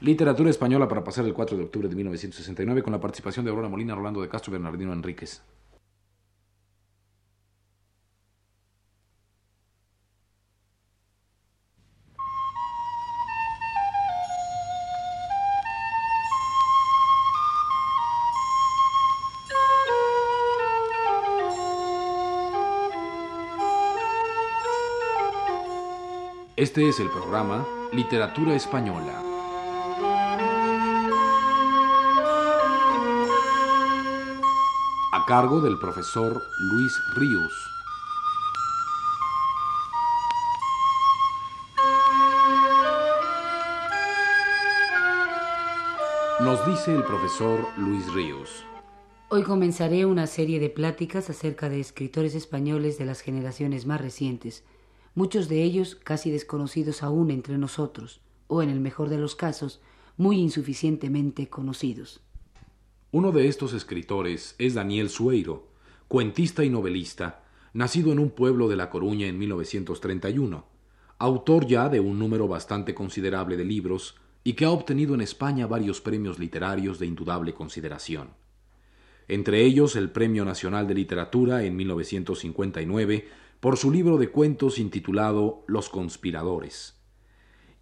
Literatura española para pasar el 4 de octubre de 1969 con la participación de Aurora Molina, Rolando de Castro Bernardino Enríquez. Este es el programa Literatura Española. A cargo del profesor Luis Ríos. Nos dice el profesor Luis Ríos. Hoy comenzaré una serie de pláticas acerca de escritores españoles de las generaciones más recientes muchos de ellos casi desconocidos aún entre nosotros, o en el mejor de los casos, muy insuficientemente conocidos. Uno de estos escritores es Daniel Sueiro, cuentista y novelista, nacido en un pueblo de La Coruña en 1931, autor ya de un número bastante considerable de libros y que ha obtenido en España varios premios literarios de indudable consideración. Entre ellos el Premio Nacional de Literatura en 1959 por su libro de cuentos intitulado Los conspiradores,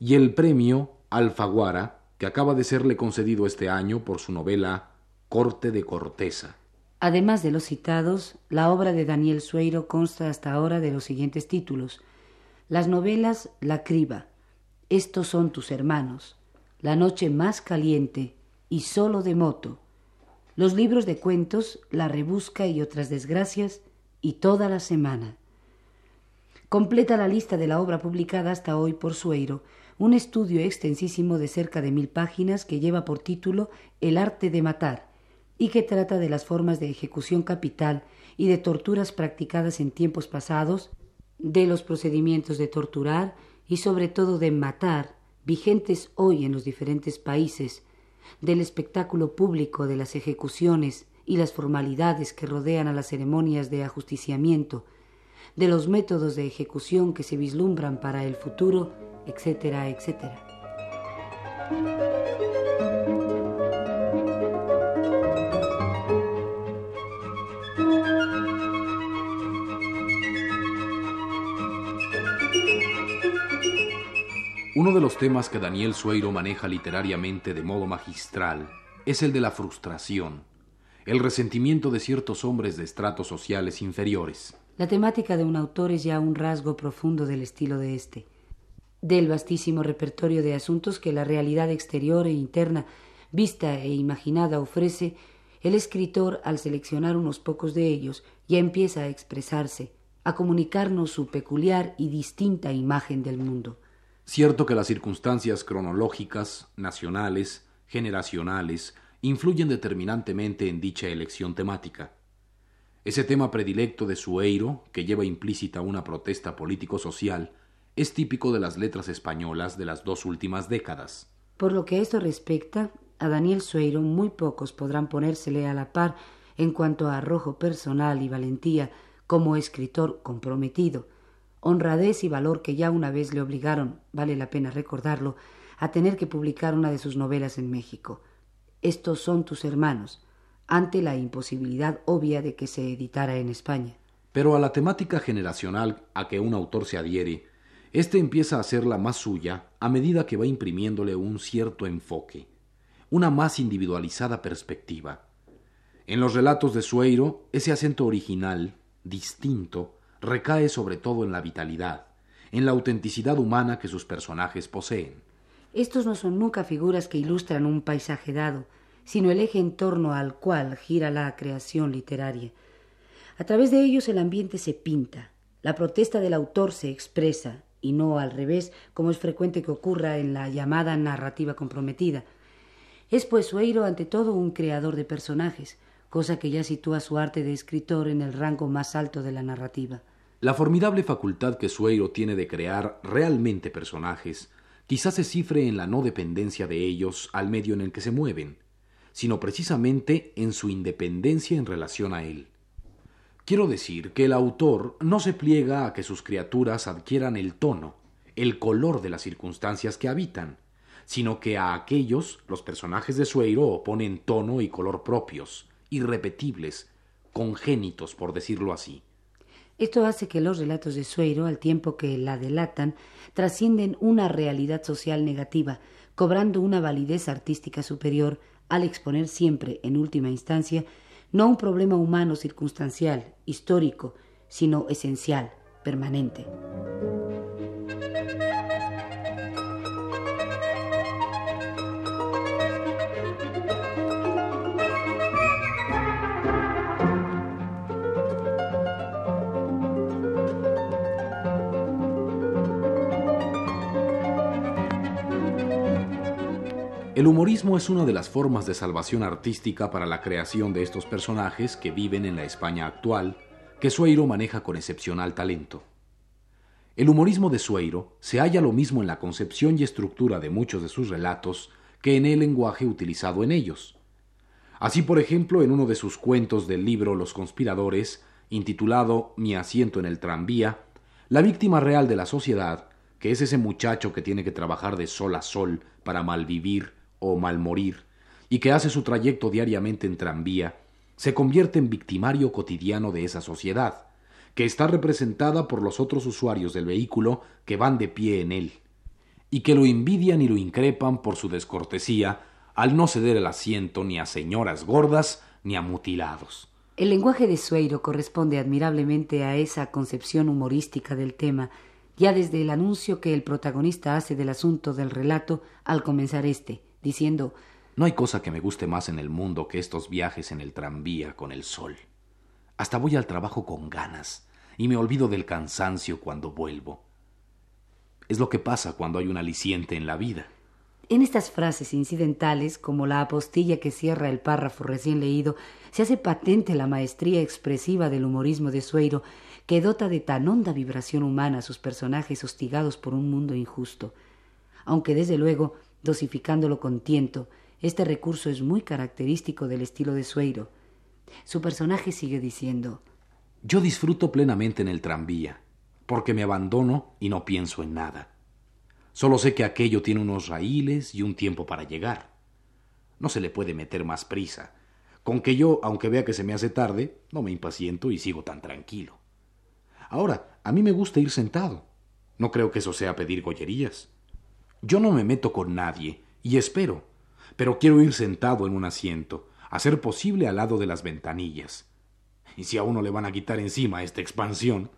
y el premio Alfaguara, que acaba de serle concedido este año por su novela Corte de Corteza. Además de los citados, la obra de Daniel Sueiro consta hasta ahora de los siguientes títulos. Las novelas La criba, Estos son tus hermanos, La noche más caliente y Solo de moto. Los libros de cuentos La rebusca y otras desgracias y Toda la semana. Completa la lista de la obra publicada hasta hoy por Sueiro, un estudio extensísimo de cerca de mil páginas que lleva por título El arte de matar y que trata de las formas de ejecución capital y de torturas practicadas en tiempos pasados, de los procedimientos de torturar y sobre todo de matar vigentes hoy en los diferentes países, del espectáculo público de las ejecuciones y las formalidades que rodean a las ceremonias de ajusticiamiento, de los métodos de ejecución que se vislumbran para el futuro, etcétera, etcétera. Uno de los temas que Daniel Sueiro maneja literariamente de modo magistral es el de la frustración, el resentimiento de ciertos hombres de estratos sociales inferiores. La temática de un autor es ya un rasgo profundo del estilo de éste. Del vastísimo repertorio de asuntos que la realidad exterior e interna, vista e imaginada, ofrece, el escritor, al seleccionar unos pocos de ellos, ya empieza a expresarse, a comunicarnos su peculiar y distinta imagen del mundo. Cierto que las circunstancias cronológicas, nacionales, generacionales, influyen determinantemente en dicha elección temática. Ese tema predilecto de Sueiro, que lleva implícita una protesta político-social, es típico de las letras españolas de las dos últimas décadas. Por lo que esto respecta, a Daniel Sueiro muy pocos podrán ponérsele a la par en cuanto a arrojo personal y valentía como escritor comprometido, honradez y valor que ya una vez le obligaron, vale la pena recordarlo, a tener que publicar una de sus novelas en México. Estos son tus hermanos, ante la imposibilidad obvia de que se editara en España. Pero a la temática generacional a que un autor se adhiere, éste empieza a hacerla más suya a medida que va imprimiéndole un cierto enfoque, una más individualizada perspectiva. En los relatos de Sueiro, ese acento original, distinto, recae sobre todo en la vitalidad, en la autenticidad humana que sus personajes poseen. Estos no son nunca figuras que ilustran un paisaje dado, sino el eje en torno al cual gira la creación literaria. A través de ellos el ambiente se pinta, la protesta del autor se expresa, y no al revés, como es frecuente que ocurra en la llamada narrativa comprometida. Es pues Sueiro ante todo un creador de personajes, cosa que ya sitúa su arte de escritor en el rango más alto de la narrativa. La formidable facultad que Sueiro tiene de crear realmente personajes quizás se cifre en la no dependencia de ellos al medio en el que se mueven, sino precisamente en su independencia en relación a él. Quiero decir que el autor no se pliega a que sus criaturas adquieran el tono, el color de las circunstancias que habitan, sino que a aquellos los personajes de Sueiro oponen tono y color propios, irrepetibles, congénitos, por decirlo así. Esto hace que los relatos de Sueiro, al tiempo que la delatan, trascienden una realidad social negativa, cobrando una validez artística superior al exponer siempre, en última instancia, no un problema humano circunstancial, histórico, sino esencial, permanente. El humorismo es una de las formas de salvación artística para la creación de estos personajes que viven en la España actual, que Sueiro maneja con excepcional talento. El humorismo de Sueiro se halla lo mismo en la concepción y estructura de muchos de sus relatos que en el lenguaje utilizado en ellos. Así, por ejemplo, en uno de sus cuentos del libro Los conspiradores, intitulado Mi asiento en el tranvía, la víctima real de la sociedad, que es ese muchacho que tiene que trabajar de sol a sol para malvivir o malmorir, y que hace su trayecto diariamente en tranvía, se convierte en victimario cotidiano de esa sociedad, que está representada por los otros usuarios del vehículo que van de pie en él, y que lo envidian y lo increpan por su descortesía al no ceder el asiento ni a señoras gordas ni a mutilados. El lenguaje de Sueiro corresponde admirablemente a esa concepción humorística del tema, ya desde el anuncio que el protagonista hace del asunto del relato al comenzar este, diciendo No hay cosa que me guste más en el mundo que estos viajes en el tranvía con el sol. Hasta voy al trabajo con ganas y me olvido del cansancio cuando vuelvo. Es lo que pasa cuando hay un aliciente en la vida. En estas frases incidentales, como la apostilla que cierra el párrafo recién leído, se hace patente la maestría expresiva del humorismo de Sueiro, que dota de tan honda vibración humana a sus personajes hostigados por un mundo injusto. Aunque desde luego dosificándolo con tiento. Este recurso es muy característico del estilo de Sueiro. Su personaje sigue diciendo Yo disfruto plenamente en el tranvía, porque me abandono y no pienso en nada. Solo sé que aquello tiene unos raíles y un tiempo para llegar. No se le puede meter más prisa, con que yo, aunque vea que se me hace tarde, no me impaciento y sigo tan tranquilo. Ahora, a mí me gusta ir sentado. No creo que eso sea pedir gollerías. Yo no me meto con nadie, y espero, pero quiero ir sentado en un asiento, a ser posible al lado de las ventanillas. Y si a uno le van a quitar encima esta expansión.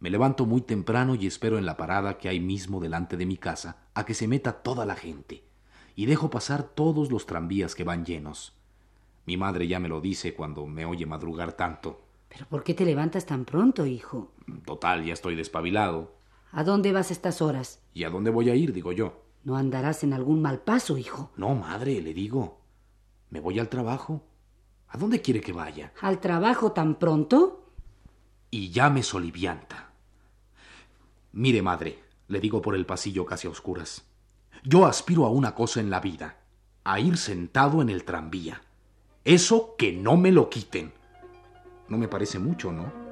Me levanto muy temprano y espero en la parada que hay mismo delante de mi casa a que se meta toda la gente, y dejo pasar todos los tranvías que van llenos. Mi madre ya me lo dice cuando me oye madrugar tanto. ¿Pero por qué te levantas tan pronto, hijo? Total, ya estoy despabilado. ¿A dónde vas estas horas? ¿Y a dónde voy a ir? digo yo. No andarás en algún mal paso, hijo. No, madre, le digo. Me voy al trabajo. ¿A dónde quiere que vaya? ¿Al trabajo tan pronto? Y ya me solivianta. Mire, madre, le digo por el pasillo casi a oscuras. Yo aspiro a una cosa en la vida, a ir sentado en el tranvía. Eso que no me lo quiten. No me parece mucho, ¿no?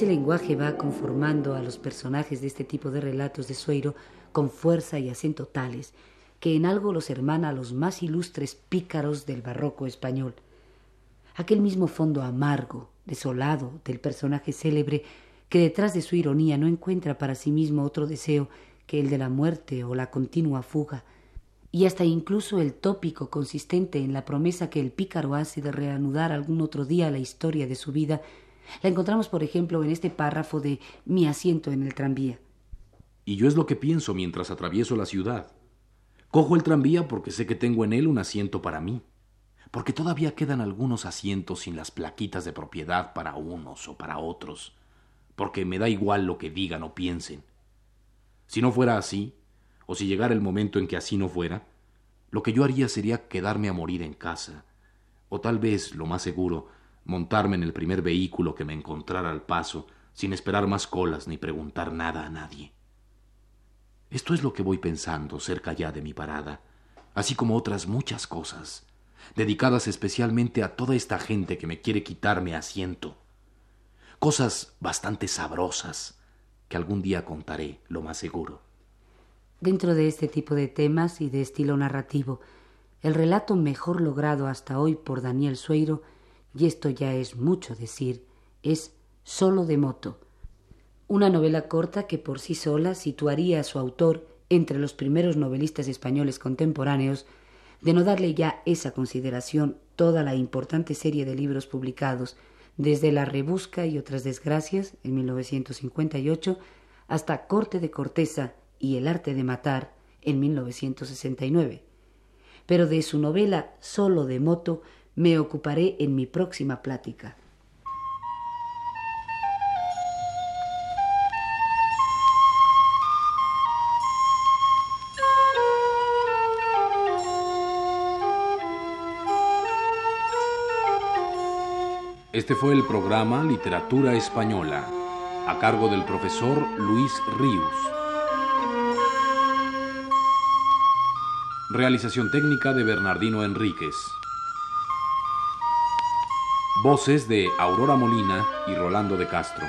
Ese lenguaje va conformando a los personajes de este tipo de relatos de Sueiro con fuerza y acento tales que en algo los hermana a los más ilustres pícaros del barroco español. Aquel mismo fondo amargo, desolado del personaje célebre que detrás de su ironía no encuentra para sí mismo otro deseo que el de la muerte o la continua fuga, y hasta incluso el tópico consistente en la promesa que el pícaro hace de reanudar algún otro día la historia de su vida la encontramos, por ejemplo, en este párrafo de Mi asiento en el tranvía. Y yo es lo que pienso mientras atravieso la ciudad. Cojo el tranvía porque sé que tengo en él un asiento para mí, porque todavía quedan algunos asientos sin las plaquitas de propiedad para unos o para otros, porque me da igual lo que digan o piensen. Si no fuera así, o si llegara el momento en que así no fuera, lo que yo haría sería quedarme a morir en casa, o tal vez, lo más seguro, montarme en el primer vehículo que me encontrara al paso, sin esperar más colas ni preguntar nada a nadie. Esto es lo que voy pensando cerca ya de mi parada, así como otras muchas cosas, dedicadas especialmente a toda esta gente que me quiere quitarme asiento. Cosas bastante sabrosas que algún día contaré, lo más seguro. Dentro de este tipo de temas y de estilo narrativo, el relato mejor logrado hasta hoy por Daniel Sueiro, y esto ya es mucho decir, es Solo de moto, una novela corta que por sí sola situaría a su autor entre los primeros novelistas españoles contemporáneos, de no darle ya esa consideración toda la importante serie de libros publicados, desde La Rebusca y otras desgracias en 1958 hasta Corte de Corteza y El arte de matar en 1969. Pero de su novela Solo de moto me ocuparé en mi próxima plática. Este fue el programa Literatura Española, a cargo del profesor Luis Ríos. Realización técnica de Bernardino Enríquez. Voces de Aurora Molina y Rolando de Castro.